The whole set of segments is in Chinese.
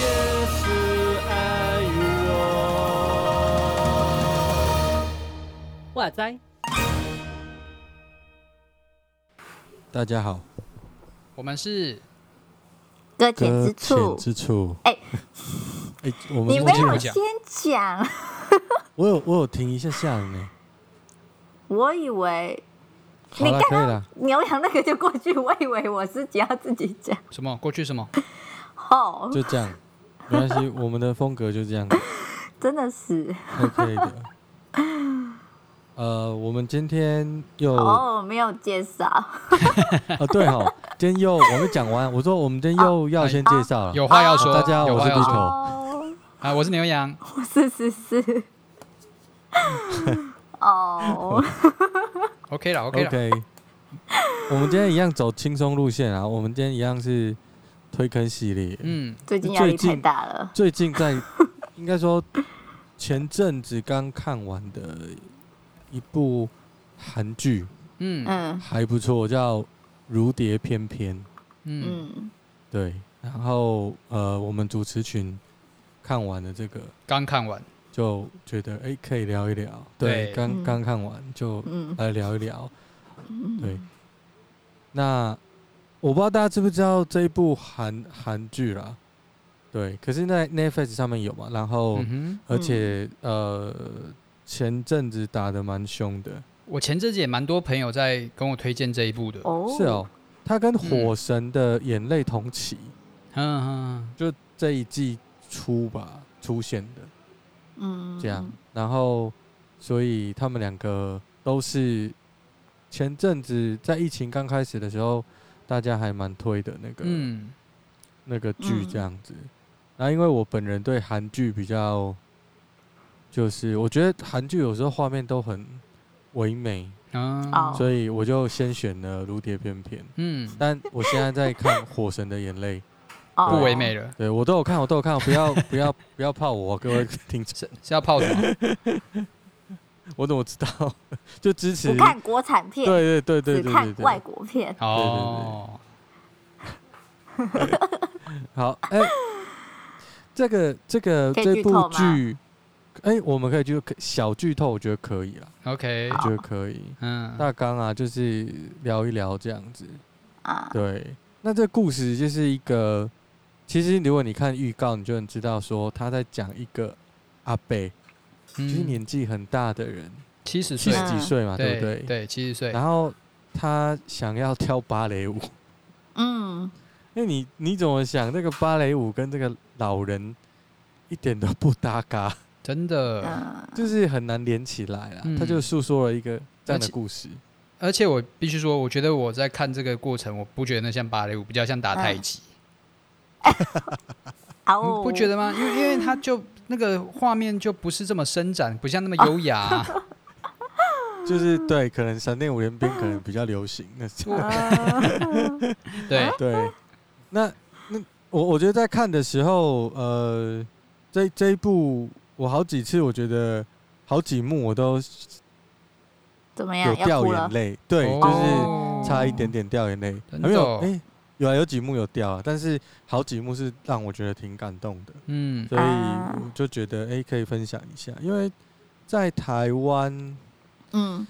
也是爱我。哇塞！大家好，我们是搁浅之处之处。哎 哎，我们你没有先讲，我有我有停一下下了呢。我以为好了，可以了。牛羊那个就过去，我以为我自己要自己讲。什么？过去什么？哦，就这样，没关系，我们的风格就这样 真的是，OK 的。呃，我们今天又哦，没有介绍，哦，对哈，今天又我们讲完，我说我们今天又要先介绍了。有话要说。大家我是有话要 Vito 说。哦，啊，我是牛羊。我是是是，哦，OK 了，OK 了。OK，我们今天一样走轻松路线啊，我们今天一样是推坑系列。嗯，最近压力太大了，最近在应该说前阵子刚看完的一部韩剧，嗯嗯。还不错，叫《如蝶翩翩》。嗯，嗯，对，然后呃，我们主持群看完了这个，刚看完。就觉得哎、可以聊一聊。对，对刚嗯刚看完就嗯来聊一聊。嗯，对，那我不知道大家知不知道这一部韩韩剧啦。对，可是，在 Netflix 上面有嘛，然后、嗯哼，而且、呃，前阵子打的蛮凶的。我前阵子也蛮多朋友在跟我推荐这一部的。哦，是哦，它跟《火神的眼泪》同期，嗯嗯就这一季初吧出现的。嗯，这样，然后所以他们两个都是前阵子在疫情刚开始的时候，大家还蛮推的那个、嗯那个剧嗯这样子。然后因为我本人对韩剧比较，就是我觉得韩剧有时候画面都很唯美，嗯哦所以我就先选了《如蝶翩翩》。嗯，但我现在在看《火神的眼泪》，哦不唯美了。对我都有看，我都有看，不要不要不要泡我，各位 听众，是是要泡什么？我怎么知道？就支持不看国产片，对对对对只对对。对，看外国片，哦，好，哎、这个这个可以这部剧透吗？剧，哎、我们可以就小剧透，我觉得可以啦，OK，我觉得可以。嗯，大纲啊，就是聊一聊这样子。啊，对，那这故事就是一个，其实如果你看预告，你就能知道说他在讲一个阿伯，就是嗯年纪很大的人，七十岁七十，几岁嘛，对不对？对，七十岁。然后他想要跳芭蕾舞。嗯，那你你怎么想？那个芭蕾舞跟这个老人一点都不搭嘎，真的，嗯，就是很难连起来啦。嗯他就诉说了一个这样的故事。而且我必须说，我觉得我在看这个过程，我不觉得那像芭蕾舞，比较像打太极，哦。你，不觉得吗？因为因为它就那个画面就不是这么伸展，不像那么优雅啊、就是对，可能闪电五连鞭可能比较流行。那是嗯对，对，那那我我觉得在看的时候，呃，这这一部我好几次，我觉得好几幕我都怎么有样？掉眼泪，对，哦就是差一点点掉眼泪，没有，哦。哎、有啊，有几幕有掉啊，但是好几幕是让我觉得挺感动的，嗯。所以啊。我就觉得哎、可以分享一下，因为在台湾，嗯。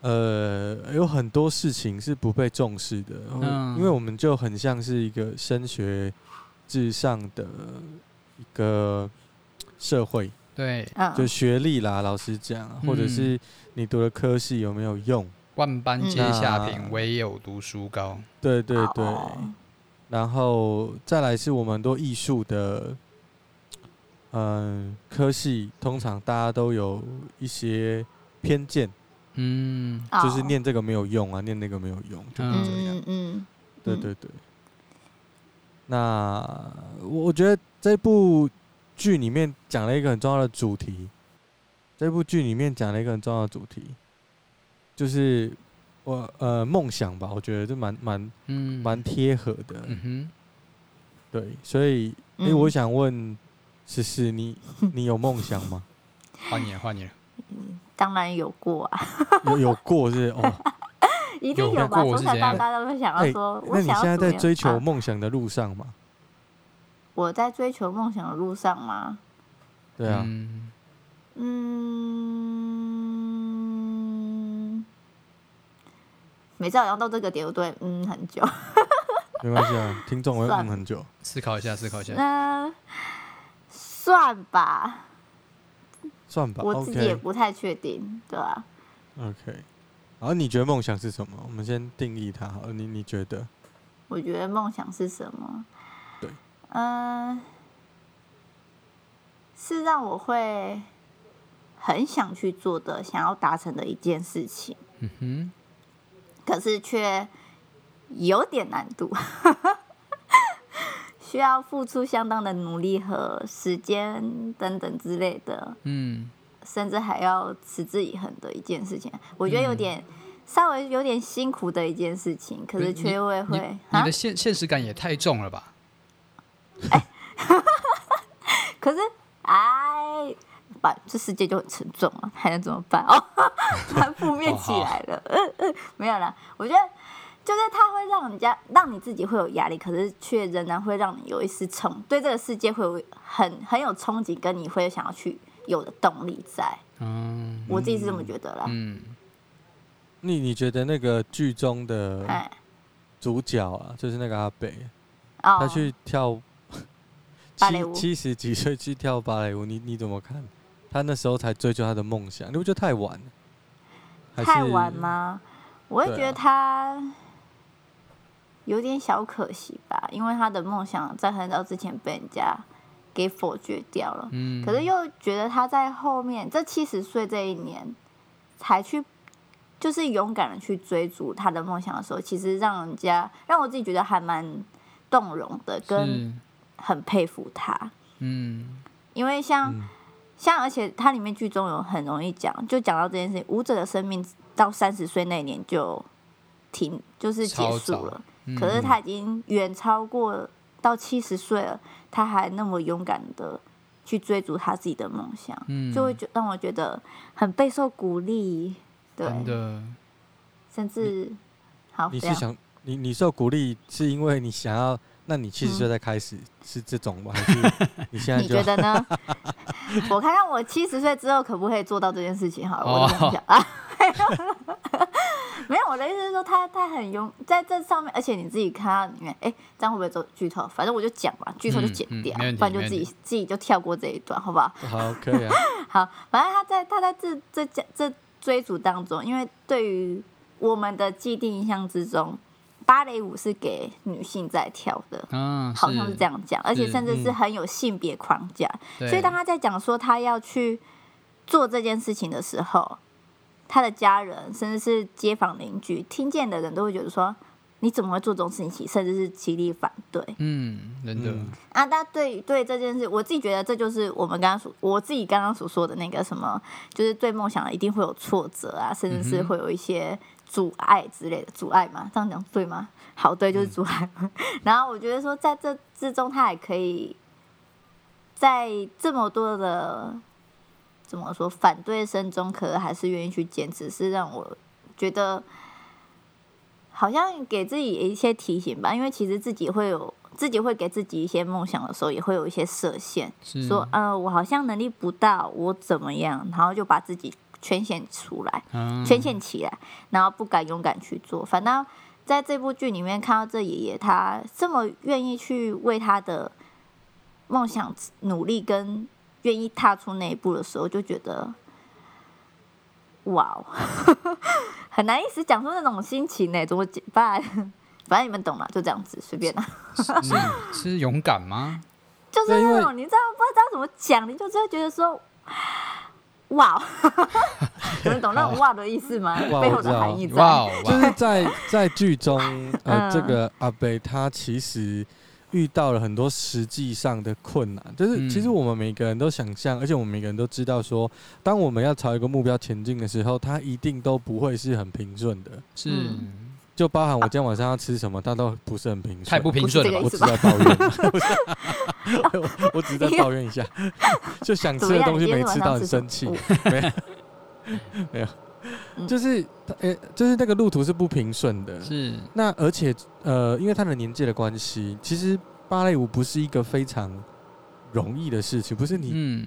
呃，有很多事情是不被重视的，嗯。因为我们就很像是一个升学至上的一个社会，对，嗯，就学历啦，老实讲，或者是你读的科系有没有用，万般皆下品，那唯有读书高。对对对。哦然后再来是我们很多艺术的，嗯、科系，通常大家都有一些偏见，嗯，就是念这个没有用啊，念那个没有用，就这样。嗯嗯对对对。那我我觉得这部剧里面讲了一个很重要的主题，这部剧里面讲了一个很重要的主题，就是我呃梦想吧，我觉得这蛮蛮嗯蛮贴合的。嗯哼对，所以，哎、嗯我想问思思，你 你有梦想吗？哼，换你了，换你了。当然有过啊，有有过是哦。一定有吧？从小到大都会想要说，欸、那你现在在追求梦想的路上吗？我在追求梦想的路上吗？对啊。嗯。每次好像到这个点，我都会嗯很久。没关系啊，听众会嗯很久。思考一下，思考一下。嗯，算吧。算吧。我自己也不太确定，对吧？OK。然后你觉得梦想是什么？我们先定义它。好，你你觉得？我觉得梦想是什么？对，嗯、呃，是让我会很想去做的，想要达成的一件事情。嗯哼。可是却有点难度，需要付出相当的努力和时间等等之类的。嗯。甚至还要持之以恒的一件事情，我觉得有点、嗯、稍微有点辛苦的一件事情，可是却会会你的现现实感也太重了吧？哎，可是哎，把这世界就很沉重了，还能怎么办？哦，还负面起来了。嗯嗯，没有啦，我觉得就是它会让人家让你自己会有压力，可是却仍然会让你有一丝冲，对这个世界会有很很有憧憬，跟你会想要去。有的动力在，嗯，我自己是这么觉得啦。嗯，你你觉得那个剧中的主角啊，就是那个阿北，哦、他去跳芭蕾舞，七十几岁去跳芭蕾舞，你你怎么看？他那时候才追求他的梦想，你不觉得太晚？太晚吗？我会觉得他有点小可惜吧，因为他的梦想在很早之前被人家。给否决掉了，嗯，可是又觉得他在后面这七十岁这一年才去，就是勇敢的去追逐他的梦想的时候，其实让人家让我自己觉得还蛮动容的，跟很佩服他，嗯，因为像、嗯、像而且它里面剧中有很容易讲，就讲到这件事情，舞者的生命到三十岁那年就停，就是结束了，嗯、可是他已经远超过到七十岁了。他还那么勇敢的去追逐他自己的梦想，嗯，就会觉让我觉得很备受鼓励，对，真的，甚至好，你是想你你受鼓励是因为你想要，那你七十岁再开始、嗯、是这种吗？还是 你现在你觉得呢？我看看我七十岁之后可不可以做到这件事情？好了，哦、我想想啊。没有，我的意思是说他，他他很勇，在这上面，而且你自己看里面，哎，这样会不会走剧透？反正我就讲嘛，剧透就剪掉，嗯嗯、不然就自己自己就跳过这一段，好不好？好，可以啊。好，反正他在他在这这这这追逐当中，因为对于我们的既定印象之中，芭蕾舞是给女性在跳的，嗯，好像是这样讲，而且甚至是很有性别框架，嗯、所以当他在讲说他要去做这件事情的时候。他的家人，甚至是街坊邻居，听见的人都会觉得说：“你怎么会做这种事情？”甚至是极力反对。嗯，真的。嗯、啊，但对对这件事，我自己觉得这就是我们刚刚所我自己刚刚所说的那个什么，就是对梦想一定会有挫折啊，甚至是会有一些阻碍之类的阻碍嘛？这样讲对吗？好，对，就是阻碍。嗯、然后我觉得说，在这之中，他也可以在这么多的。怎么说？反对声中，可能还是愿意去坚持，是让我觉得好像给自己一些提醒吧。因为其实自己会有自己会给自己一些梦想的时候，也会有一些设限，说呃，我好像能力不到，我怎么样，然后就把自己圈限出来，圈限起来，然后不敢勇敢去做。反倒在这部剧里面看到这爷爷，他这么愿意去为他的梦想努力跟。愿意踏出那一步的时候，就觉得，哇哦，很难意思讲出那种心情呢。怎么办？反正你们懂了，就这样子，随便啦。是是勇敢吗？就是那种你知道不知道怎么讲，你就只会觉得说，哇哦，你们懂那种“哇”的意思吗？背后的含义在。哇，就是在在剧中，呃，这个阿北他其实。遇到了很多实际上的困难，就是其实我们每个人都想象，而且我们每个人都知道，说当我们要朝一个目标前进的时候，它一定都不会是很平顺的。是，就包含我今天晚上要吃什么，它都不是很平顺。太不平顺了，我只在抱怨。我只是在抱怨一下，就想吃的东西没吃到，很生气。没有，没有，就是呃、欸，就是那个路途是不平顺的。是。那而且呃，因为他的年纪的关系，其实芭蕾舞不是一个非常容易的事情，不是你嗯。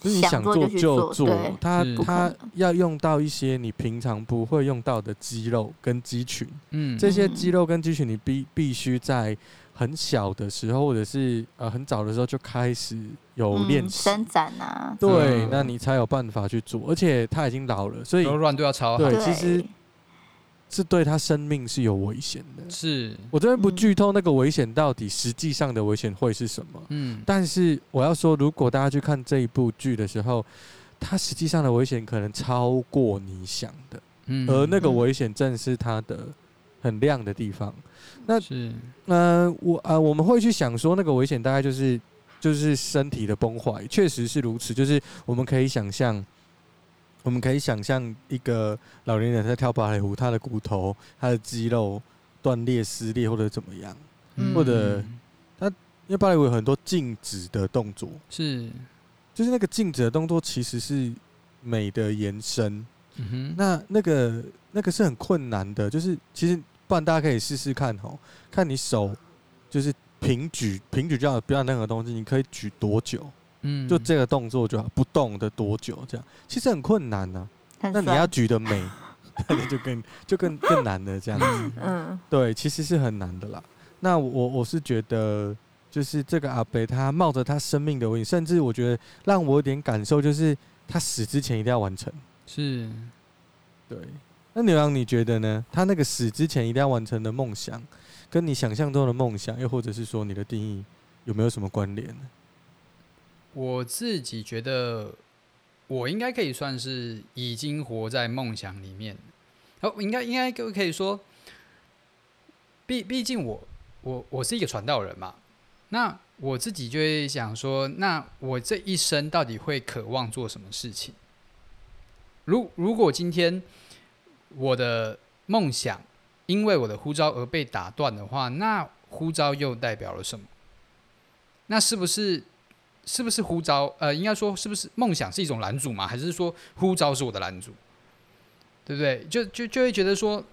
就是你想做就做，他他要用到一些你平常不会用到的肌肉跟肌群，嗯，这些肌肉跟肌群你必必须在很小的时候或者是呃很早的时候就开始有练习伸展啊，对，那你才有办法去做，而且他已经老了，所以柔软度要超好，对，其实。是对他生命是有危险的。是我这边不剧透那个危险到底实际上的危险会是什么？嗯，但是我要说，如果大家去看这一部剧的时候，它实际上的危险可能超过你想的。嗯，而那个危险正是它的很亮的地方。那是呃，我呃，我们会去想说，那个危险大概就是就是身体的崩坏，确实是如此。就是我们可以想象。我们可以想象一个老年人在跳芭蕾舞，他的骨头、他的肌肉断裂、撕裂或者怎么样，嗯、或者他因为芭蕾舞有很多静止的动作，是，就是那个静止的动作其实是美的延伸。嗯哼，那那个那个是很困难的，就是其实不然大家可以试试看哦，看你手就是平举，平举就要不要任何东西，你可以举多久？嗯，就这个动作就好，不动的多久？这样其实很困难呢、啊。那你要举的美，那就更就更更难的。这样子，嗯，对，其实是很难的啦。那我我是觉得，就是这个阿北他冒着他生命的危险，甚至我觉得让我有点感受，就是他死之前一定要完成。是，对。那牛羊你觉得呢？他那个死之前一定要完成的梦想，跟你想象中的梦想，又或者是说你的定义，有没有什么关联呢？我自己觉得，我应该可以算是已经活在梦想里面。哦，应该应该可可以说，毕毕竟我我我是一个传道人嘛。那我自己就会想说，那我这一生到底会渴望做什么事情？如如果今天我的梦想因为我的呼召而被打断的话，那呼召又代表了什么？那是不是？是不是呼召？呃，应该说，是不是梦想是一种拦阻吗？还是说呼召是我的拦阻？对不对？就就就会觉得说，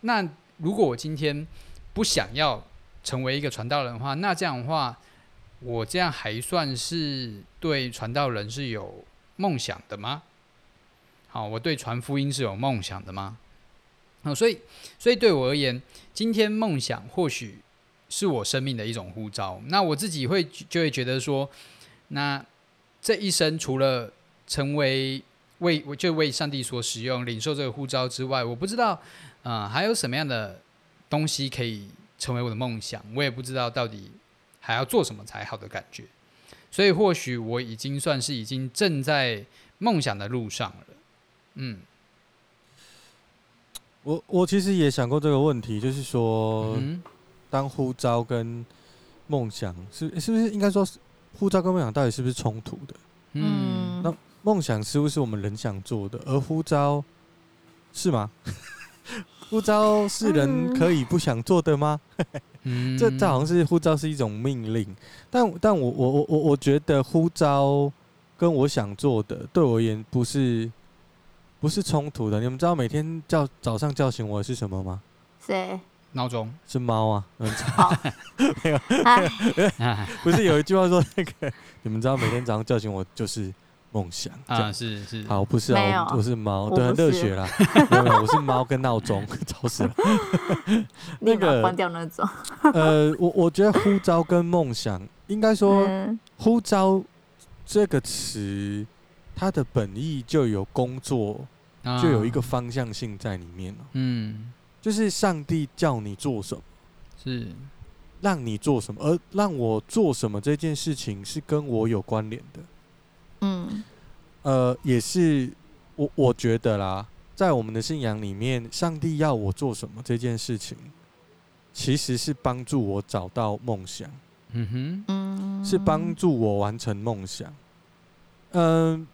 那如果我今天不想要成为一个传道人的话，那这样的话，我这样还算是对传道人是有梦想的吗？好，我对传福音是有梦想的吗？哦，所以，所以对我而言，今天梦想或许。是我生命的一种呼召。那我自己会就会觉得说，那这一生除了成为为我就为上帝所使用、领受这个呼召之外，我不知道啊、呃、还有什么样的东西可以成为我的梦想。我也不知道到底还要做什么才好的感觉。所以或许我已经算是已经正在梦想的路上了。嗯，我我其实也想过这个问题，就是说。嗯当呼召跟梦想是是不是应该说，呼召跟梦想到底是不是冲突的？嗯，那梦想似乎是我们人想做的？而呼召是吗？呼召是人可以不想做的吗？嗯、这这好像是呼召是一种命令，但但我我我我我觉得呼召跟我想做的对我而言不是不是冲突的。你们知道每天叫早上叫醒我的是什么吗？谁？闹钟。是猫啊，没有，不是有一句话说那个，你们知道每天早上叫醒我就是梦想啊，是是，好不是啊，我是猫，对，很热血啦，没有没有，我是猫跟闹钟，吵死了，那个关掉那种，呃，我我觉得呼召跟梦想，应该说呼召这个词，它的本意就有工作，就有一个方向性在里面了，嗯。就是上帝叫你做什么，是让你做什么，而让我做什么这件事情是跟我有关联的。嗯，呃，也是我我觉得啦，在我们的信仰里面，上帝要我做什么这件事情，其实是帮助我找到梦想。嗯哼，是帮助我完成梦想。嗯。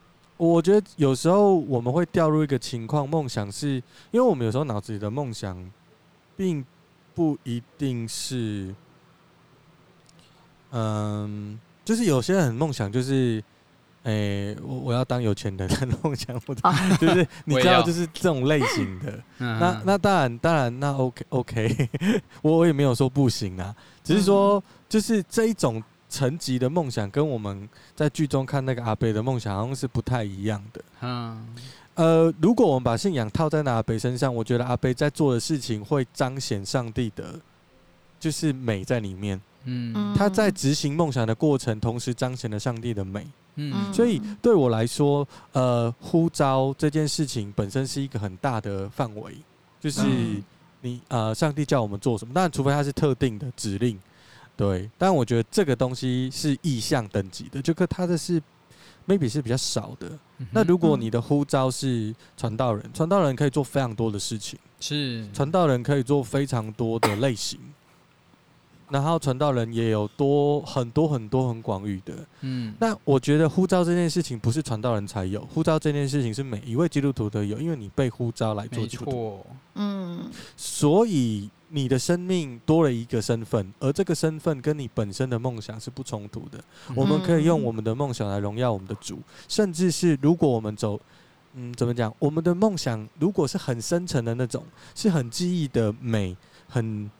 我觉得有时候我们会掉入一个情况，梦想是因为我们有时候脑子里的梦想，并不一定是，嗯，就是有些人梦想就是哎，我我要当有钱人的梦想，或者哦就是你知道，就是这种类型的。嗯那那当然当然那 OK OK，我我也没有说不行啊，只是说就是这一种层级的梦想，跟我们在剧中看那个阿北的梦想好像是不太一样的。嗯呃，如果我们把信仰套在那阿北身上，我觉得阿北在做的事情会彰显上帝的，就是美在里面。嗯他在执行梦想的过程，同时彰显了上帝的美。嗯所以对我来说，呃，呼召这件事情本身是一个很大的范围，就是嗯你呃，上帝叫我们做什么，当然除非他是特定的指令，对。但我觉得这个东西是意向等级的，就跟他的是 maybe 是比较少的。嗯那如果你的呼召是传道人，传道人可以做非常多的事情，是传道人可以做非常多的类型，然后传道人也有多很多很多很广域的。嗯那我觉得呼召这件事情不是传道人才有，呼召这件事情是每一位基督徒都有，因为你被呼召来做没基督徒，错，嗯所以你的生命多了一个身份，而这个身份跟你本身的梦想是不冲突的。我们可以用我们的梦想来荣耀我们的主，甚至是如果我们走，嗯，怎么讲？我们的梦想如果是很深沉的那种，是很记忆的美，很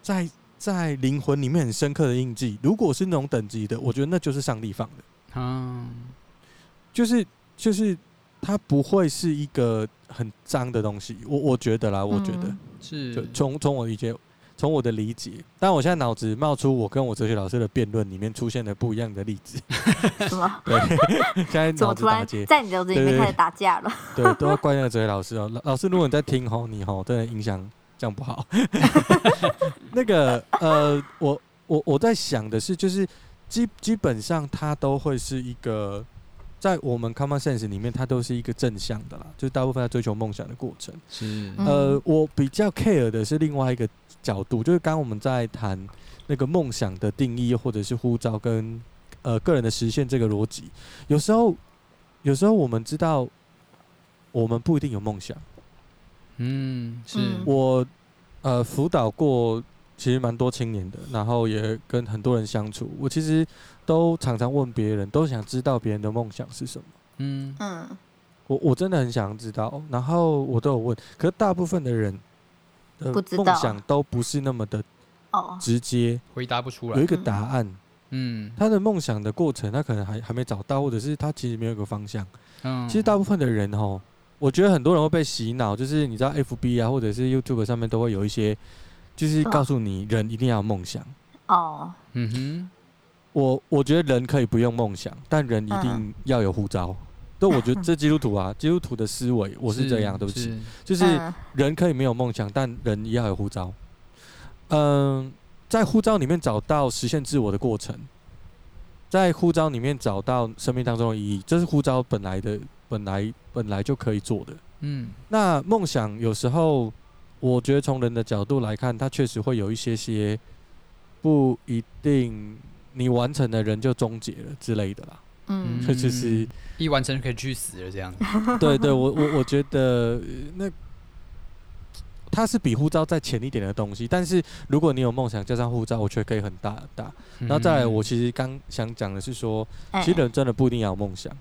在在灵魂里面很深刻的印记。如果是那种等级的，我觉得那就是上帝放的。嗯就是就是它不会是一个很脏的东西，我我觉得啦，我觉得，嗯是就从从我理解，从我的理解，但我现在脑子冒出我跟我哲学老师的辩论里面出现了不一样的例子，什么？对，现在脑怎么突然子打结，在你脑子里面开始打架了？对，都要怪那个哲学老师哦，老老师，如果你在听吼，你吼真的影响这样不好。那个呃，我我我在想的是，就是基基本上它都会是一个。在我们 common sense 里面，它都是一个正向的啦，就是大部分在追求梦想的过程。是嗯呃，我比较 care 的是另外一个角度，就是刚刚我们在谈那个梦想的定义，或者是呼召跟呃个人的实现这个逻辑。有时候，有时候我们知道，我们不一定有梦想。嗯是嗯我呃辅导过其实蛮多青年的，然后也跟很多人相处，我其实都常常问别人，都想知道别人的梦想是什么。嗯嗯我我真的很想知道，然后我都有问，可是大部分的人的不知道梦想都不是那么的哦直接，回答不出来有一个答案。嗯他的梦想的过程，他可能还还没找到，或者是他其实没有一个方向。嗯其实大部分的人哦，我觉得很多人会被洗脑，就是你知道 FB 啊，或者是 YouTube 上面都会有一些，就是告诉你人一定要有梦想。哦嗯哼我我觉得人可以不用梦想，但人一定要有呼召。对，我觉得这基督徒啊，基督徒的思维我是这样，对不起。就是嗯人可以没有梦想，但人也要有护照。嗯，在护照里面找到实现自我的过程，在护照里面找到生命当中的意义，这是护照本来的、本来本来就可以做的。嗯那梦想有时候，我觉得从人的角度来看，它确实会有一些些不一定，你完成的人就终结了之类的啦。嗯。这就是一完成就可以去死了这样。子 对对，我我我觉得呃那它是比护照再浅一点的东西，但是如果你有梦想加上护照，我觉得可以很大很大。然后再来，我其实刚想讲的是说，哎其实人真的不一定要有梦想，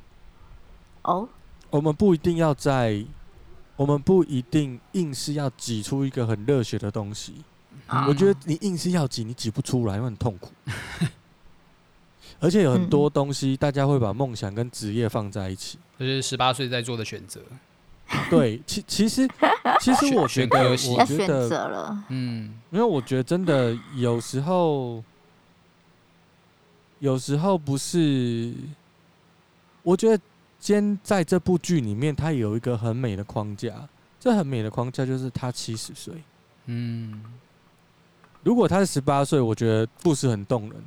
哦。我们不一定要在，我们不一定硬是要挤出一个很热血的东西。啊我觉得你硬是要挤，你挤不出来，因为很痛苦。而且有很多东西，大家会把梦想跟职业放在一起。这是十八岁在做的选择对，其其实其实我觉得，我觉得了，嗯因为我觉得真的有时候，有时候不是，我觉得今天在这部剧里面，它有一个很美的框架。这很美的框架就是他七十岁。嗯如果他是十八岁，我觉得故事很动人。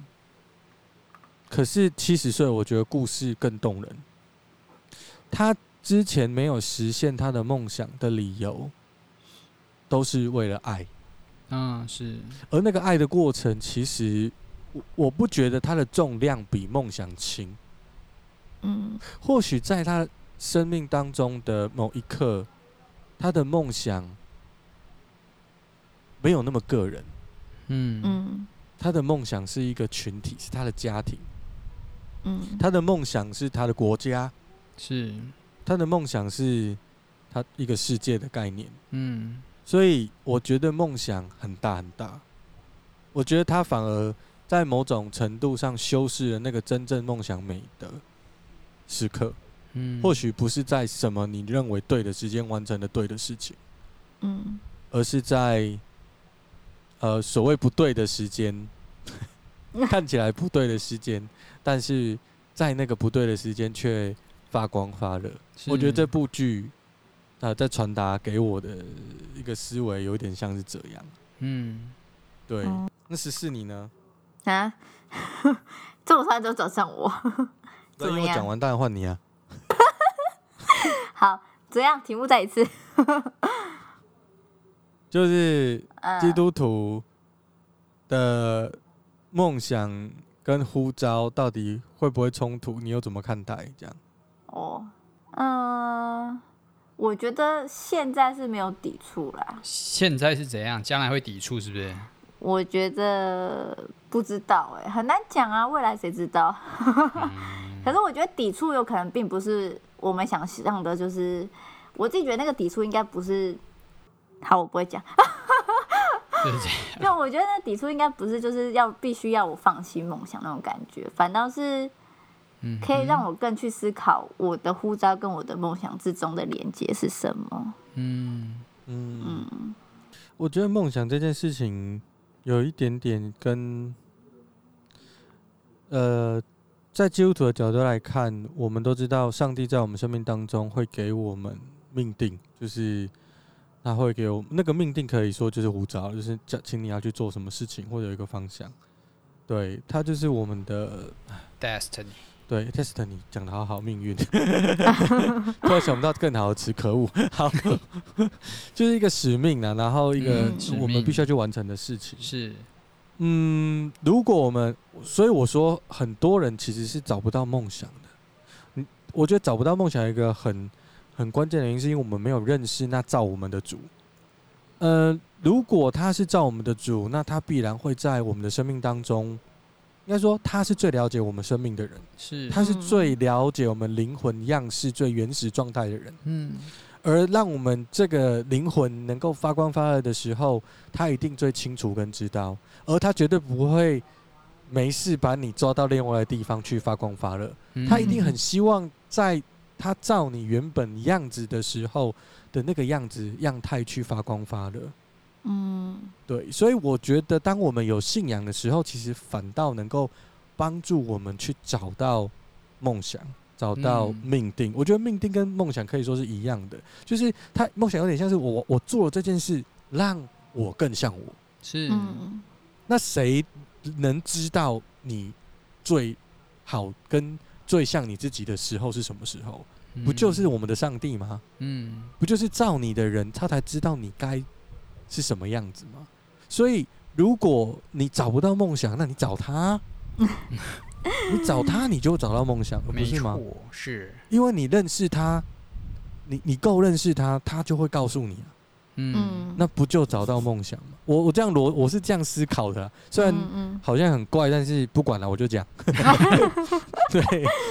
可是七十岁，我觉得故事更动人。他之前没有实现他的梦想的理由，都是为了爱。嗯是而那个爱的过程，其实我我不觉得它的重量比梦想轻。嗯。或许在他生命当中的某一刻，他的梦想没有那么个人，嗯。嗯他的梦想是一个群体，是他的家庭。嗯，他的梦想是他的国家，是，他的梦想是他一个世界的概念。嗯，所以我觉得梦想很大很大，我觉得他反而在某种程度上修饰了那个真正梦想美的时刻。嗯，或许不是在什么你认为对的时间完成的对的事情，嗯，而是在呃所谓不对的时间，看起来不对的时间，但是在那个不对的时间却发光发热。我觉得这部剧啊、呃，在传达给我的一个思维有点像是这样。嗯，对。那十四你呢？啊，这么快就找上我？怎么样？讲完当然换你啊。好，怎样？题目再一次。就是基督徒的梦想跟呼召到底会不会冲突？你又怎么看待？这样？哦，嗯、呃，我觉得现在是没有抵触啦。现在是怎样？将来会抵触是不是？我觉得不知道哎、欸，很难讲啊，未来谁知道？嗯、可是我觉得抵触有可能并不是我们想象的，就是我自己觉得那个抵触应该不是。好，我不会讲。那我觉得那抵触应该不是就是要必须要我放弃梦想那种感觉，反倒是可以让我更去思考我的呼召跟我的梦想之中的连接是什么。嗯嗯嗯，我觉得梦想这件事情。有一点点跟，呃，在基督徒的角度来看，我们都知道上帝在我们生命当中会给我们命定，就是他会给我们那个命定，可以说就是呼召，就是叫请你要去做什么事情，或者有一个方向。对，他就是我们的 destiny。对，destiny 讲的好好，命运。突然想不到更好的词，可恶。好，就是一个使命啊，然后一个我们必须要去完成的事情。是，嗯，如果我们，所以我说，很多人其实是找不到梦想的。嗯，我觉得找不到梦想一个很很关键的原因，是因为我们没有认识那造我们的主。呃，如果他是造我们的主，那他必然会在我们的生命当中。应该说，他是最了解我们生命的人，是他是最了解我们灵魂样式最原始状态的人。嗯，而让我们这个灵魂能够发光发热的时候，他一定最清楚跟知道，而他绝对不会没事把你抓到另外的地方去发光发热。他一定很希望在他照你原本样子的时候的那个样子样态去发光发热。嗯，对，所以我觉得，当我们有信仰的时候，其实反倒能够帮助我们去找到梦想，找到命定。嗯、我觉得命定跟梦想可以说是一样的，就是他梦想有点像是我，我做了这件事，让我更像我。是，那谁能知道你最好跟最像你自己的时候是什么时候？不就是我们的上帝吗？嗯，不就是造你的人，他才知道你该。是什么样子吗？所以，如果你找不到梦想，那你找他，你找他，你就找到梦想，不是吗？是，因为你认识他，你你够认识他，他就会告诉你啊。嗯，那不就找到梦想吗？我我这样逻我是这样思考的，虽然好像很怪，但是不管了，我就讲。对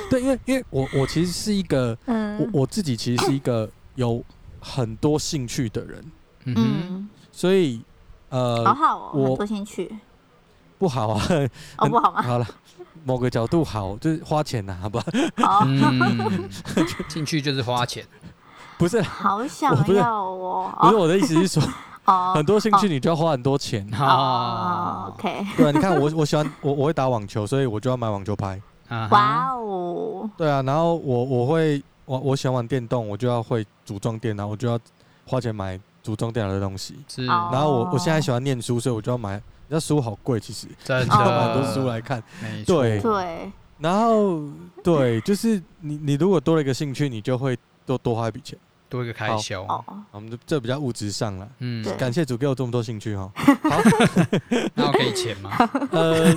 对，因为因为我我其实是一个，我我自己其实是一个有很多兴趣的人。嗯。所以，呃，好好哦，我多兴趣，不好啊，哦，不好吗？好了，某个角度好，就是花钱呐，好不好？嗯，兴趣就是花钱，不是？好想要哦，不是我的意思是说，很多兴趣你就要花很多钱哦。OK，对啊，你看我我喜欢我我会打网球，所以我就要买网球拍。哇哦，对啊，然后我我会我我喜欢玩电动，我就要会组装电脑，我就要花钱买。组装电脑的东西，是。然后我我现在喜欢念书，所以我就要买。那书好贵，其实，真的买很多书来看。对对。然后对，就是你你如果多了一个兴趣，你就会多多花一笔钱，多一个开销。好，我们这比较物质上了。嗯。感谢主给我这么多兴趣哈。好。那我给钱吗？呃，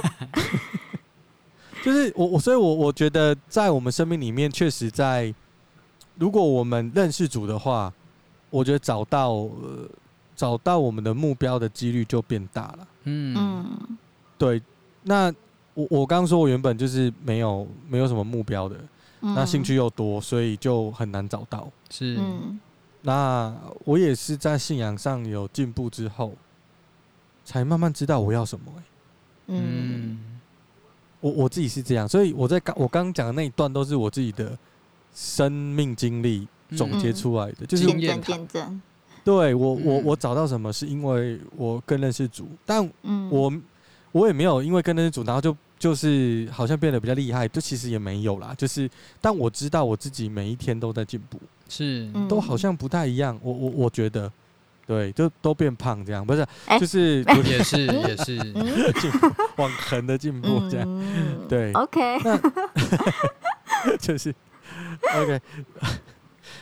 就是我我所以我我觉得在我们生命里面，确实在如果我们认识主的话。我觉得找到、呃、找到我们的目标的几率就变大了。嗯，对。那我我刚刚说我原本就是没有没有什么目标的，嗯。那兴趣又多，所以就很难找到。是，嗯。那我也是在信仰上有进步之后，才慢慢知道我要什么、欸。嗯。嗯，我我自己是这样，所以我在刚我刚刚讲的那一段都是我自己的生命经历总结出来的，就是经验见证见证，对我我嗯。我找到什么是因为我更认识主，但嗯，我我也没有因为更认识主，然后就就是好像变得比较厉害，就其实也没有啦，就是但我知道我自己每一天都在进步，是，嗯。都好像不太一样，我我我觉得。对，就都变胖这样，不是，哎就是 也是也是，往横的进步这样，嗯对，OK，就是 OK，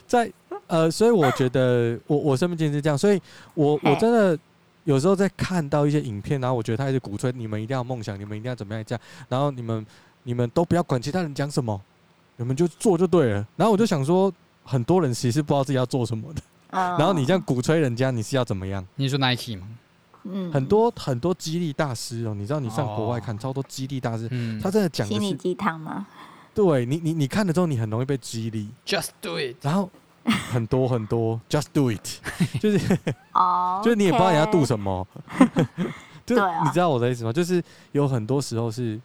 在呃，所以我觉得我我身边经历是这样，所以我我真的有时候在看到一些影片，然后我觉得他一直鼓吹你们一定要梦想，你们一定要怎么样这样，然后你们你们都不要管其他人讲什么，你们就做就对了。然后我就想说，很多人其实不知道自己要做什么的，然 然后你这样鼓吹人家，你是要怎么样？你说 Nike 吗？嗯很多很多激励大师哦，你知道你上国外看哦超多激励大师，嗯，他真的讲的是，心理鸡汤吗？对你你你看了之后，你很容易被激励。Just do it，然后很多很多，just do it，就是哦，就是你也不知道你要度什么，就对啊你知道我的意思吗？就是有很多时候是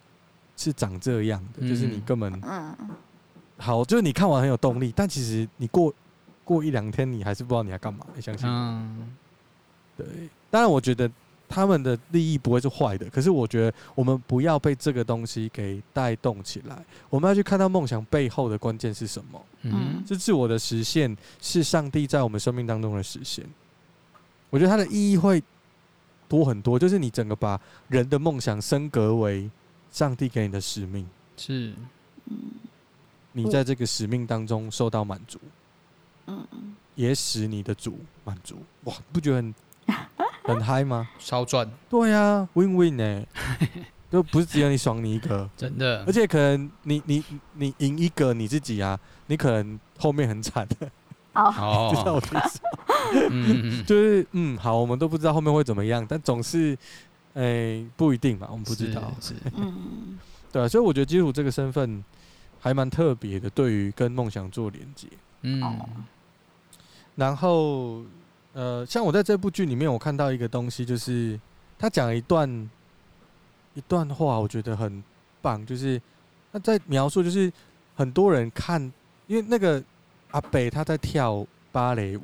是长这样的，就是你嗯根本嗯，好，就是你看完很有动力，但其实你过过一两天，你还是不知道你要干嘛。你相信？嗯，对，当然我觉得他们的利益不会是坏的，可是我觉得我们不要被这个东西给带动起来，我们要去看到梦想背后的关键是什么。嗯。是自我的实现，是上帝在我们生命当中的实现。我觉得它的意义会多很多，就是你整个把人的梦想升格为上帝给你的使命，是，你在这个使命当中受到满足，嗯。也使你的主满足。哇，不觉得很很嗨吗？超赚，对呀、w i n win 呢、就不是只有你爽你一个，真的。而，且可能你你你赢一个你自己啊，你可能后面很惨，哦，知道我哦，的意思？嗯嗯嗯，就是嗯，好，我们都不知道后面会怎么样，但总是，诶、不一定嘛，我们不知道，是，是。嗯。对啊，所以我觉得基础这个身份还蛮特别的，对于跟梦想做连接。嗯，然后，呃，像我在这部剧里面，我看到一个东西，就是他讲了一段一段话，我觉得很棒，就是他在描述，就是很多人看，因为那个阿北他在跳芭蕾舞。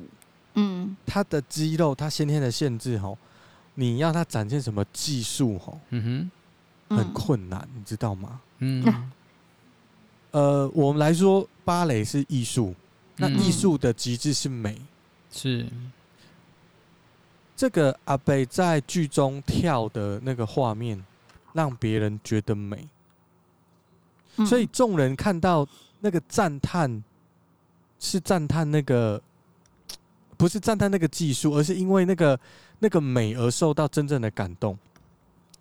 嗯他的肌肉，他先天的限制吼，你要他展现什么技术吼，嗯哼，很困难，你知道吗？嗯，呃，我们来说，芭蕾是艺术，那嗯艺术的极致是美。是，这个阿北在剧中跳的那个画面，让别人觉得美，嗯所以众人看到那个赞叹，是赞叹那个，不是赞叹那个技术，而是因为那个那个美而受到真正的感动。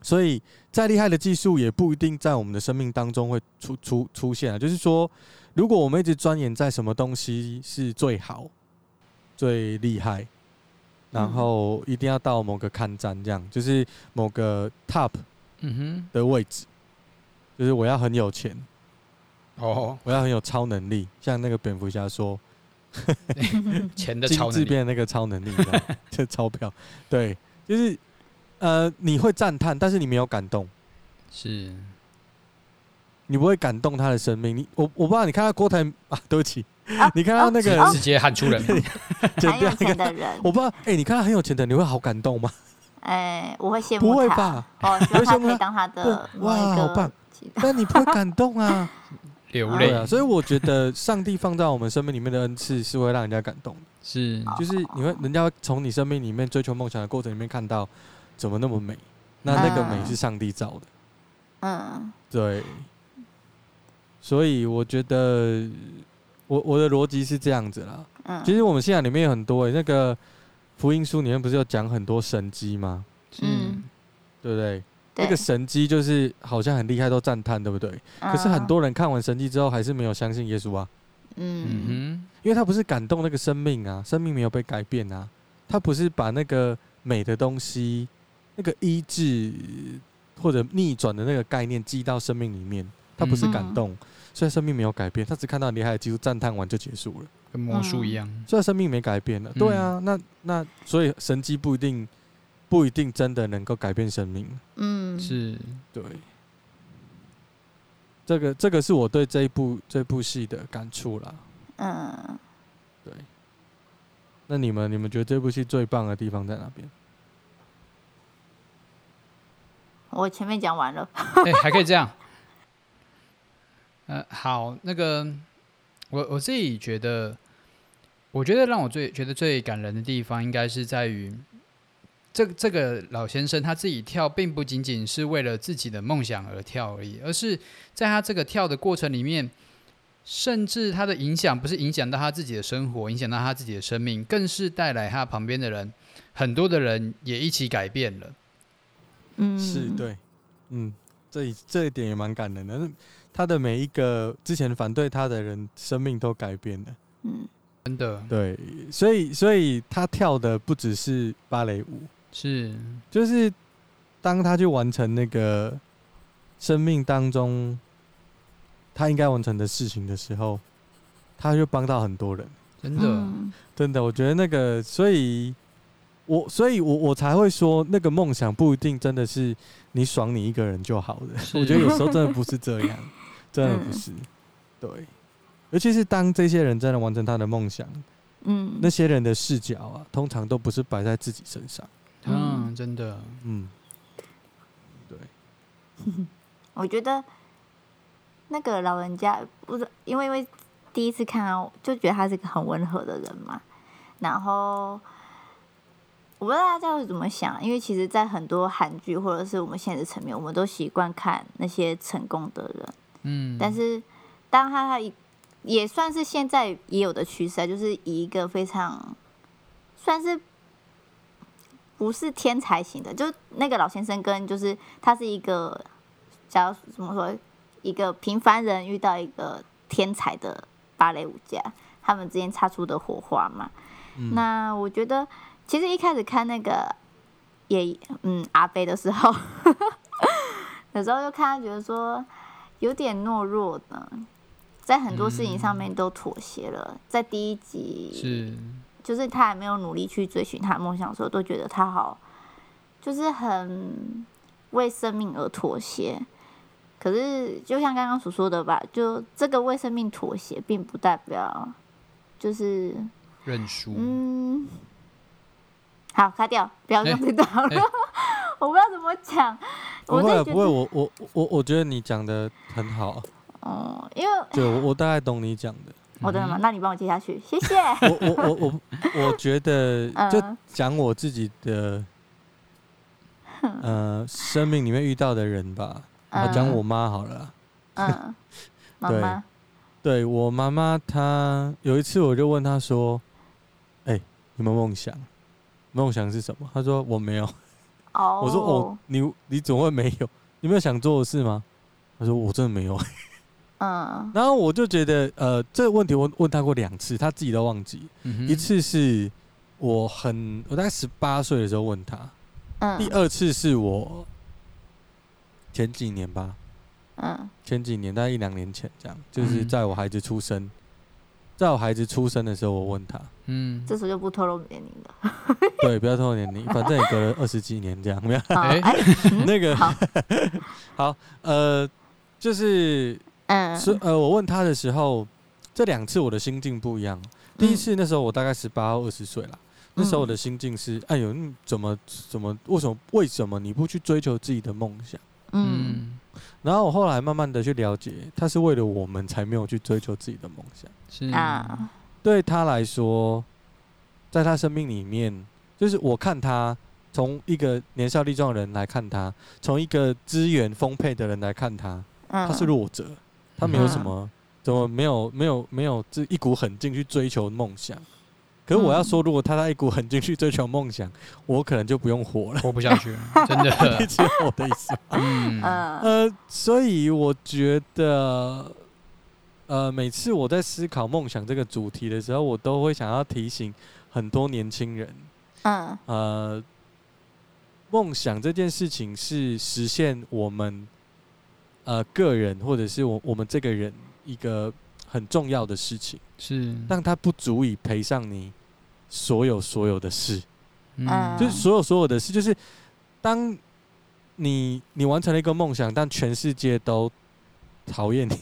所以再厉害的技术，也不一定在我们的生命当中会出出出现啊。就是说，如果我们一直钻研在什么东西是最好、最厉害，然后一定要到某个看站，这样就是某个 top 嗯的位置，就是我要很有钱，哦，我要很有超能力，像那个蝙蝠侠说，钱的精超能力，致变那个超能力，你知道吗就钞票，对，就是呃，你会赞叹，但是你没有感动，是，你不会感动他的生命。你我我不知道，你看到郭台啊，对不起，啊你看到那个哦直接喊出人。名，剪很有掉那个，钱的人，我不知道，哎，你看到很有钱的，你会好感动吗？哎，我会羡慕他，不会吧？哦，希望他会羡慕以当他的哇好棒。但你不会感动啊。流泪。啊，所以我觉得上帝放在我们生命里面的恩赐是会让人家感动的，是，就是你会人家从你生命里面追求梦想的过程里面看到怎么那么美，那那个美是上帝造的，嗯。对，所以我觉得我我的逻辑是这样子啦。嗯，其实我们信仰里面有很多、欸，那个福音书里面不是有讲很多神机吗？嗯，对不对？对那个神机就是好像很厉害，都赞叹，对不对？可是很多人看完神机之后，还是没有相信耶稣啊。嗯哼因为他不是感动那个生命啊，生命没有被改变啊，他不是把那个美的东西、那个医治或者逆转的那个概念记到生命里面，他不是感动，所以生命没有改变，他只看到厉害的技术，赞叹完就结束了，跟魔术一样，所以生命没改变了。对啊，那那所以神迹不一定不一定真的能够改变生命。嗯，是对。这个这个是我对这一部这部戏的感触啦。嗯，对。那你们你们觉得这部戏最棒的地方在哪边？我前面讲完了。哎、欸，还可以这样。呃，好，那个我我自己觉得，我觉得让我最觉得最感人的地方，应该是在于。这这个老先生他自己跳，并不仅仅是为了自己的梦想而跳而已，而是在他这个跳的过程里面，甚至他的影响不是影响到他自己的生活，影响到他自己的生命，更是带来他旁边的人，很多的人也一起改变了。嗯，是对，嗯，这一这一点也蛮感人的。他的每一个之前反对他的人，生命都改变了。嗯，真的。对，所以所以他跳的不只是芭蕾舞。是，就是当他去完成那个生命当中他应该完成的事情的时候，他就帮到很多人。真的，嗯、真的，我觉得那个，所以我，所以我我才会说，那个梦想不一定真的是你爽你一个人就好的。我觉得有时候真的不是这样，真的不是。对，尤其是当这些人真的完成他的梦想，嗯，那些人的视角啊，通常都不是摆在自己身上。嗯，真的，嗯，对，我觉得那个老人家不是因为因为第一次看啊就觉得他是个很温和的人嘛，然后我不知道大家会怎么想，因为其实，在很多韩剧或者是我们现实层面，我们都习惯看那些成功的人，嗯，但是当他他也算是现在也有的趋势，就是以一个非常算是。不是天才型的，就那个老先生跟就是他是一个，假如怎么说，一个平凡人遇到一个天才的芭蕾舞家，他们之间擦出的火花嘛。嗯、那我觉得，其实一开始看那个也嗯阿飞的时候，有时候就看他觉得说有点懦弱的，在很多事情上面都妥协了，嗯、在第一集是。就是他还没有努力去追寻他的梦想的时候，都觉得他好，就是很为生命而妥协。可是，就像刚刚所说的吧，就这个为生命妥协，并不代表就是认输。嗯，好，卡掉，不要用这段了。欸欸、我不知道怎么讲。不会，不会，我我我我觉得你讲的很好。哦，因为对，我我大概懂你讲的。我的吗？那你帮我接下去，谢谢。我我我我我觉得，就讲我自己的，呃，生命里面遇到的人吧。我讲我妈好了。嗯。妈妈。对，我妈妈，她有一次我就问她说：“哎，有没有梦想？梦想是什么？”她说：“我没有。”哦。我说：“哦，你你怎么会没有？你没有想做的事吗？”他说：“我真的没有。”嗯，然后我就觉得，呃，这个问题我问他过两次，他自己都忘记。嗯、一次是我很，我大概十八岁的时候问他。嗯。第二次是我前几年吧。嗯。前几年，大概一两年前这样，就是在我孩子出生，嗯、在我孩子出生的时候，我问他。嗯。这时候就不透露年龄了。对，不要透露年龄，反正也隔了二十几年这样，没有。哎，那个好，好，呃，就是。嗯，是呃，我问他的时候，这两次我的心境不一样。第一次那时候我大概十八二十岁了，那时候我的心境是：哎呦，你怎么怎么为什么为什么你不去追求自己的梦想？嗯，然后我后来慢慢的去了解，他是为了我们才没有去追求自己的梦想。是啊，对他来说，在他生命里面，就是我看他从一个年少力壮的人来看他，从一个资源丰沛的人来看他，他是弱者。他没有什么，怎么没有没有没有这一股狠劲去追求梦想？可是我要说，如果他在一股狠劲去追求梦想，我可能就不用活了，活不下去了，真的，你知道我的意思吗？嗯呃，所以我觉得，呃，每次我在思考梦想这个主题的时候，我都会想要提醒很多年轻人，嗯，呃，梦想这件事情是实现我们呃个人或者是我我们这个人一个很重要的事情，是，但它不足以赔上你所有所有的事，嗯，就是所有所有的事，就是当你你完成了一个梦想，但全世界都讨厌你。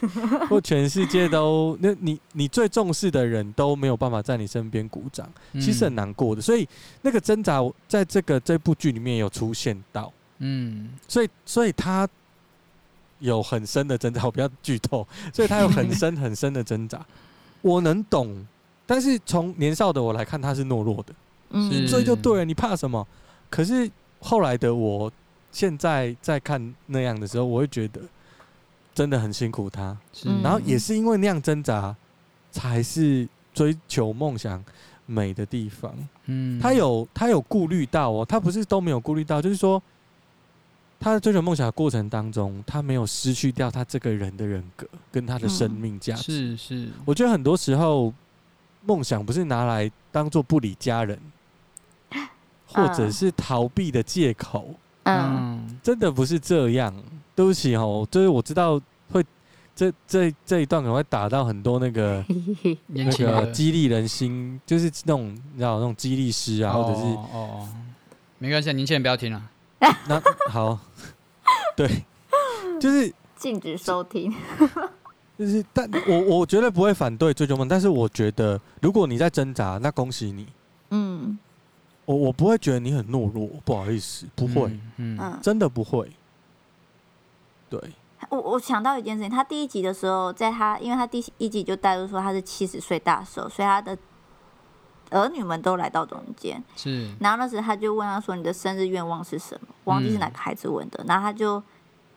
或全世界都，那你你最重视的人都没有办法在你身边鼓掌，其实很难过的。所以那个挣扎在这个这部剧里面有出现到，嗯，所以所以他有很深的挣扎，我不要剧透，所以他有很深很深的挣扎，我能懂。但是从年少的我来看，他是懦弱的，你追就对了，你怕什么？可是后来的我，现在在看那样的时候，我会觉得。真的很辛苦他，然后也是因为那样挣扎，才是追求梦想美的地方。嗯，他有他有顾虑到哦，他不是都没有顾虑到，就是说他在追求梦想的过程当中，他没有失去掉他这个人的人格跟他的生命价值。嗯、是是，我觉得很多时候梦想不是拿来当做不理家人，或者是逃避的借口。嗯，真的不是这样。对不起哦，就是我知道会这这这一段可能会打到很多那个 那个激励人心，就是那种你知道那种激励师啊，或者是哦哦，没关系，年轻人不要听了。那好，对，就是禁止收听。就是，但我我绝对不会反对追求梦，但是我觉得如果你在挣扎，那恭喜你。嗯，我我不会觉得你很懦弱，不好意思，不会，嗯，真的不会。对，我我想到一件事情，他第一集的时候，在他因为他第一集就带入说他是七十岁大寿，所以他的儿女们都来到中间。是，然后那时他就问他说：“你的生日愿望是什么？”忘记是哪个孩子问的，嗯、然后他就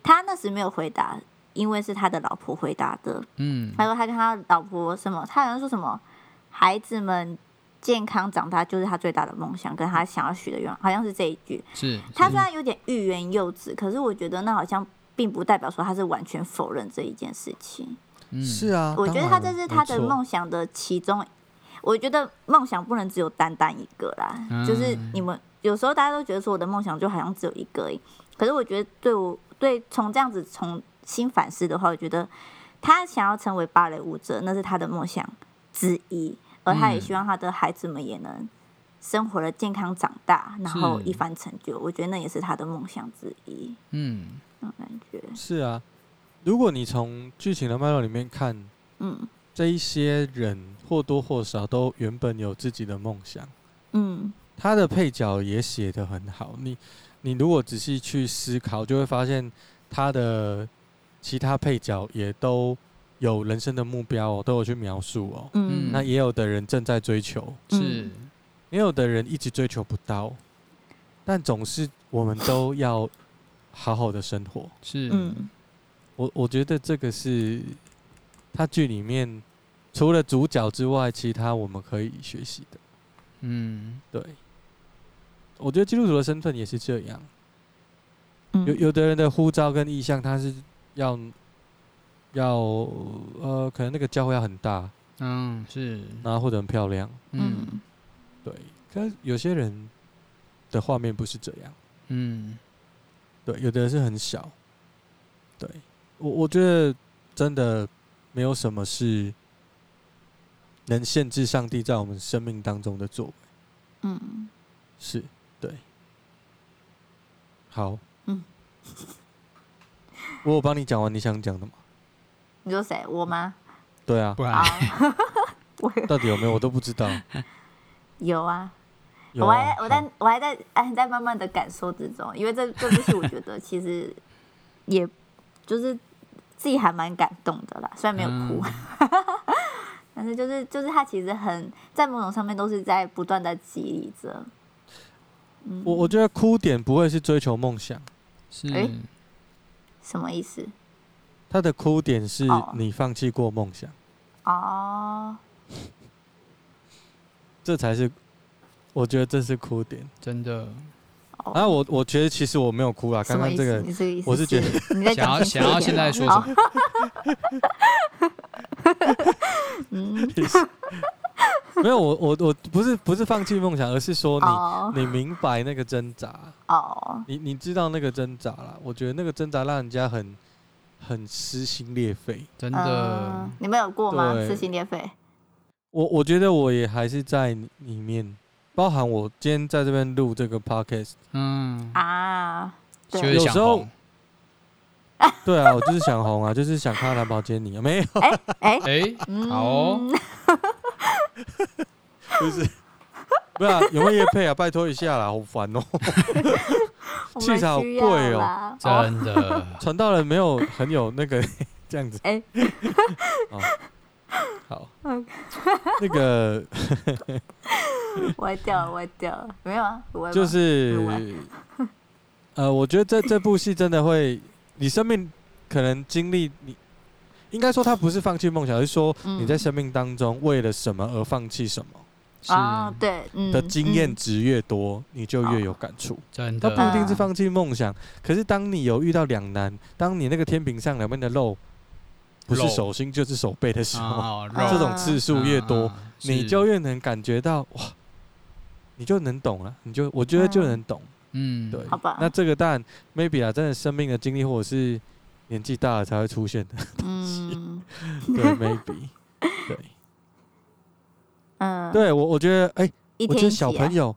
他那时没有回答，因为是他的老婆回答的。嗯，他说他跟他老婆什么，他好像说什么孩子们健康长大就是他最大的梦想，跟他想要许的愿望，好像是这一句。是，是他虽然有点欲言又止，可是我觉得那好像。并不代表说他是完全否认这一件事情。嗯，是啊，我觉得他这是他的梦想的其中。我觉得梦想不能只有单单一个啦，就是你们有时候大家都觉得说我的梦想就好像只有一个而已。可是我觉得对我对从这样子重新反思的话，我觉得他想要成为芭蕾舞者，那是他的梦想之一，而他也希望他的孩子们也能生活的健康长大，然后一番成就。我觉得那也是他的梦想之一。嗯。感觉是啊，如果你从剧情的脉络里面看，嗯，这一些人或多或少都原本有自己的梦想，嗯，他的配角也写得很好。你你如果仔细去思考，就会发现他的其他配角也都有人生的目标哦，都有去描述哦。嗯，那也有的人正在追求，是，也有的人一直追求不到，但总是我们都要。好好的生活。是，嗯，我我觉得这个是他剧里面除了主角之外，其他我们可以学习的。嗯，对，我觉得基督徒的身份也是这样。有有的人的呼召跟意向，他是要要呃，可能那个教会要很大，嗯，是，然后或者很漂亮，嗯，对。可有些人的画面不是这样，嗯。对，有的人是很小。对，我我觉得真的没有什么是能限制上帝在我们生命当中的作为。嗯，是，对。好，嗯，我有帮你讲完你想讲的吗？你说谁？我吗？对啊。不然，到底有没有？我都不知道。有啊。我还我在我还在哎在慢慢的感受之中，因为这 这部戏我觉得其实也就是自己还蛮感动的啦，虽然没有哭，嗯、但是就是就是他其实很在某种上面都是在不断的激励着。嗯、我我觉得哭点不会是追求梦想，是、欸、什么意思？他的哭点是你放弃过梦想。哦，这才是。我觉得这是哭点，真的。啊，我我觉得其实我没有哭啊，刚刚这个，我是觉得想要想要现在说什么？没有，我我我不是不是放弃梦想，而是说你、哦你明白那个挣扎，哦，你你知道那个挣扎啦。我觉得那个挣扎让人家很很撕心裂肺。真的嗯，你们有过吗？撕心裂肺？我我觉得我也还是在里面，包含我今天在这边录这个 podcast。嗯，啊，对。就是想有时候红。对啊，我就是想红啊，就是想看到蓝宝坚尼啊，没有，哎，哎，嗯。好哦，不是，不是啊，有没有叶配啊？拜托一下啦，好烦哦、我器材好们需要贵哦啦。真的，传道人没有很有那个这样子。哎。哦，好，那个 歪掉了，歪掉了，没有啊，就是，呃，我觉得这这部戏真的会，你生命可能经历你，应该说他不是放弃梦想，而是说嗯。你在生命当中为了什么而放弃什么是啊，对，嗯的经验嗯。值越多，你就越有感触。真它不一，定是放弃梦想，可是当你有遇到两难，当你那个天平上两边的肉不是手心就是手背的时候，这种次数越多，啊你就越能感觉到哇，你就能懂了，你就我觉得就能懂。嗯，对好吧，那这个当然 maybe 啊，真的生命的经历或者是年纪大了才会出现的，东西 对 maybe，对。嗯，对，我我觉得哎、一我觉得小朋友，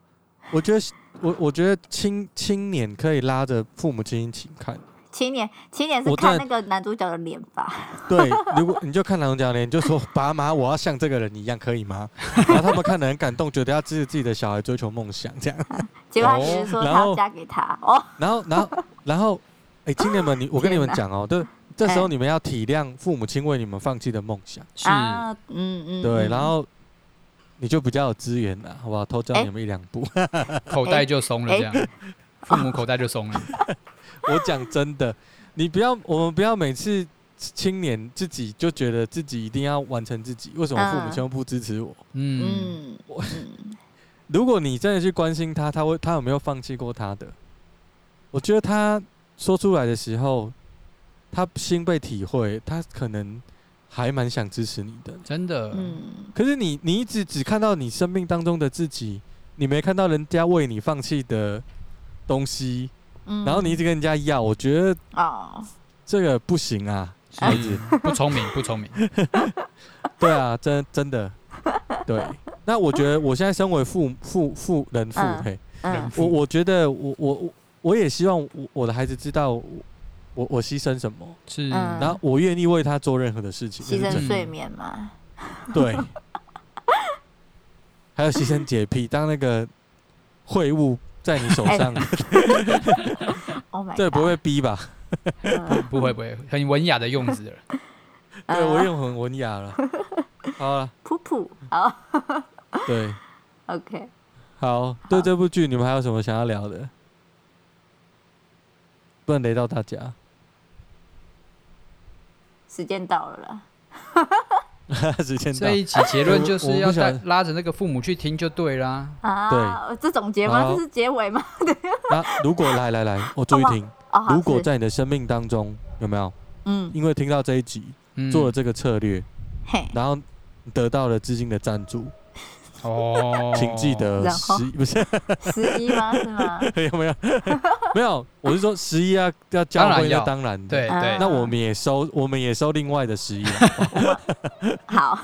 我觉得我我觉得青青年可以拉着父母亲一起看。青年青年是我看那个男主角的脸吧？对，如果你就看男主角的脸，你就说爸妈，我要像这个人一样，可以吗？然后他们看得很感动，觉得要支持自己的小孩追求梦想，这样。结果他只是说要嫁给他哦，然后，然后，然后，哎，青年们，你我跟你们天讲哦，对，这时候哎你们要体谅父母亲为你们放弃的梦想，是啊，嗯嗯，对，嗯然后你就比较有资源了，好不好？偷教你们一两步。口袋就松了，这样，父母口袋就松了，我讲真的，你不要，我们不要每次青年自己就觉得自己一定要完成自己，为什么父母亲又不支持我？嗯，嗯嗯如果你真的去关心他，他会他有没有放弃过他的？我觉得他说出来的时候，他心被体会，他可能还蛮想支持你的。真的，嗯，可是你你一直只看到你生命当中的自己，你没看到人家为你放弃的东西，嗯。然后你一直跟人家要，我觉得啊，这个不行啊，孩子。不聪明，不聪明，对啊，真真的，对。那我觉得我现在身为父父父人父，嗯嘿，嗯。我我觉得我我我我也希望我我的孩子知道我我我牺牲什么，是，嗯。然后我愿意为他做任何的事情，牺牲睡眠嘛，对，还有牺牲洁癖，当那个秽物在你手上，Oh my，这不会逼吧？嗯。不会不会，很文雅的用词。了，对我呃用很文雅了。好了，噗噗，好对，，OK，好，对这部剧你们还有什么想要聊的？不能雷到大家。时间到了啦，时间到。这，一起结论就是要带拉着那个父母去听就对啦，啊，这总结吗？这是结尾吗？那如果来来来，我注意听。如果在你的生命当中有没有？嗯，因为听到这一集嗯，做了这个策略，嘿，然后得到了资金的赞助，哦，请记得然后？十不是？十一吗？是吗？没 有没有。没有？我是说十一要要交会，当然要。当然对对，那我们也收，我们也收另外的十一，好。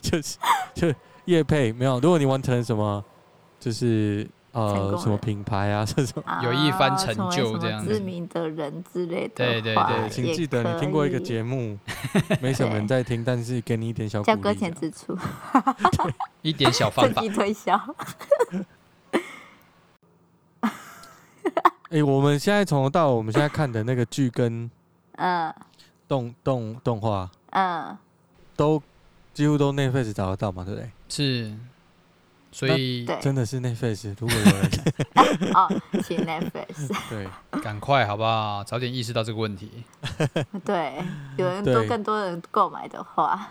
就是就叶配没有。如果你完成什么，就是成呃功什么品牌啊这种，有一番成啊什么就这样子。知名的人之类的对对对。请记得你听过一个可以节目，没什么人在听，但是给你一点小鼓励叫搁浅。之处，一点小方法机，推销。哎，我们现在从头到尾，我们现在看的那个剧跟嗯动动动画嗯，都几乎都 Netflix 找得到嘛，对不对？是，所以，真的是 Netflix，如果有人 哦，请 Netflix，对。赶快好不好？早点意识到这个问题。对，有人对多更多人购买的话，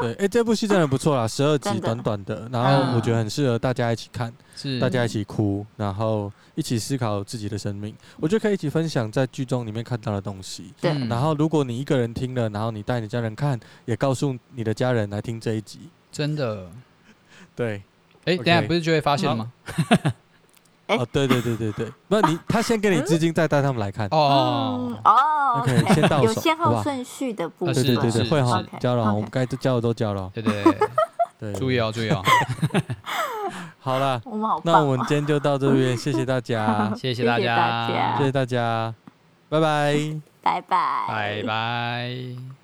对，哎、这部戏真的不错啦，十二集短短的，然后我觉得很适合大家一起看，是，大家一起哭，然后一起思考自己的生命。我觉得可以一起分享在剧中里面看到的东西。对嗯然后如果你一个人听了，然后你带你家人看，也告诉你的家人来听这一集。真的，对，哎，等下不是就会发现了吗？哦，对对对对对，不，你他先给你资金，再带他们来看。哦。哦，OK，先到手，有先后顺序的部分。对对对对，会好，交了，我们该交的都交了。对对 对，注意哦，注意哦。好了，那我们今天就到这边，谢谢大家，谢谢大家，谢谢大家，拜拜，拜拜，拜拜。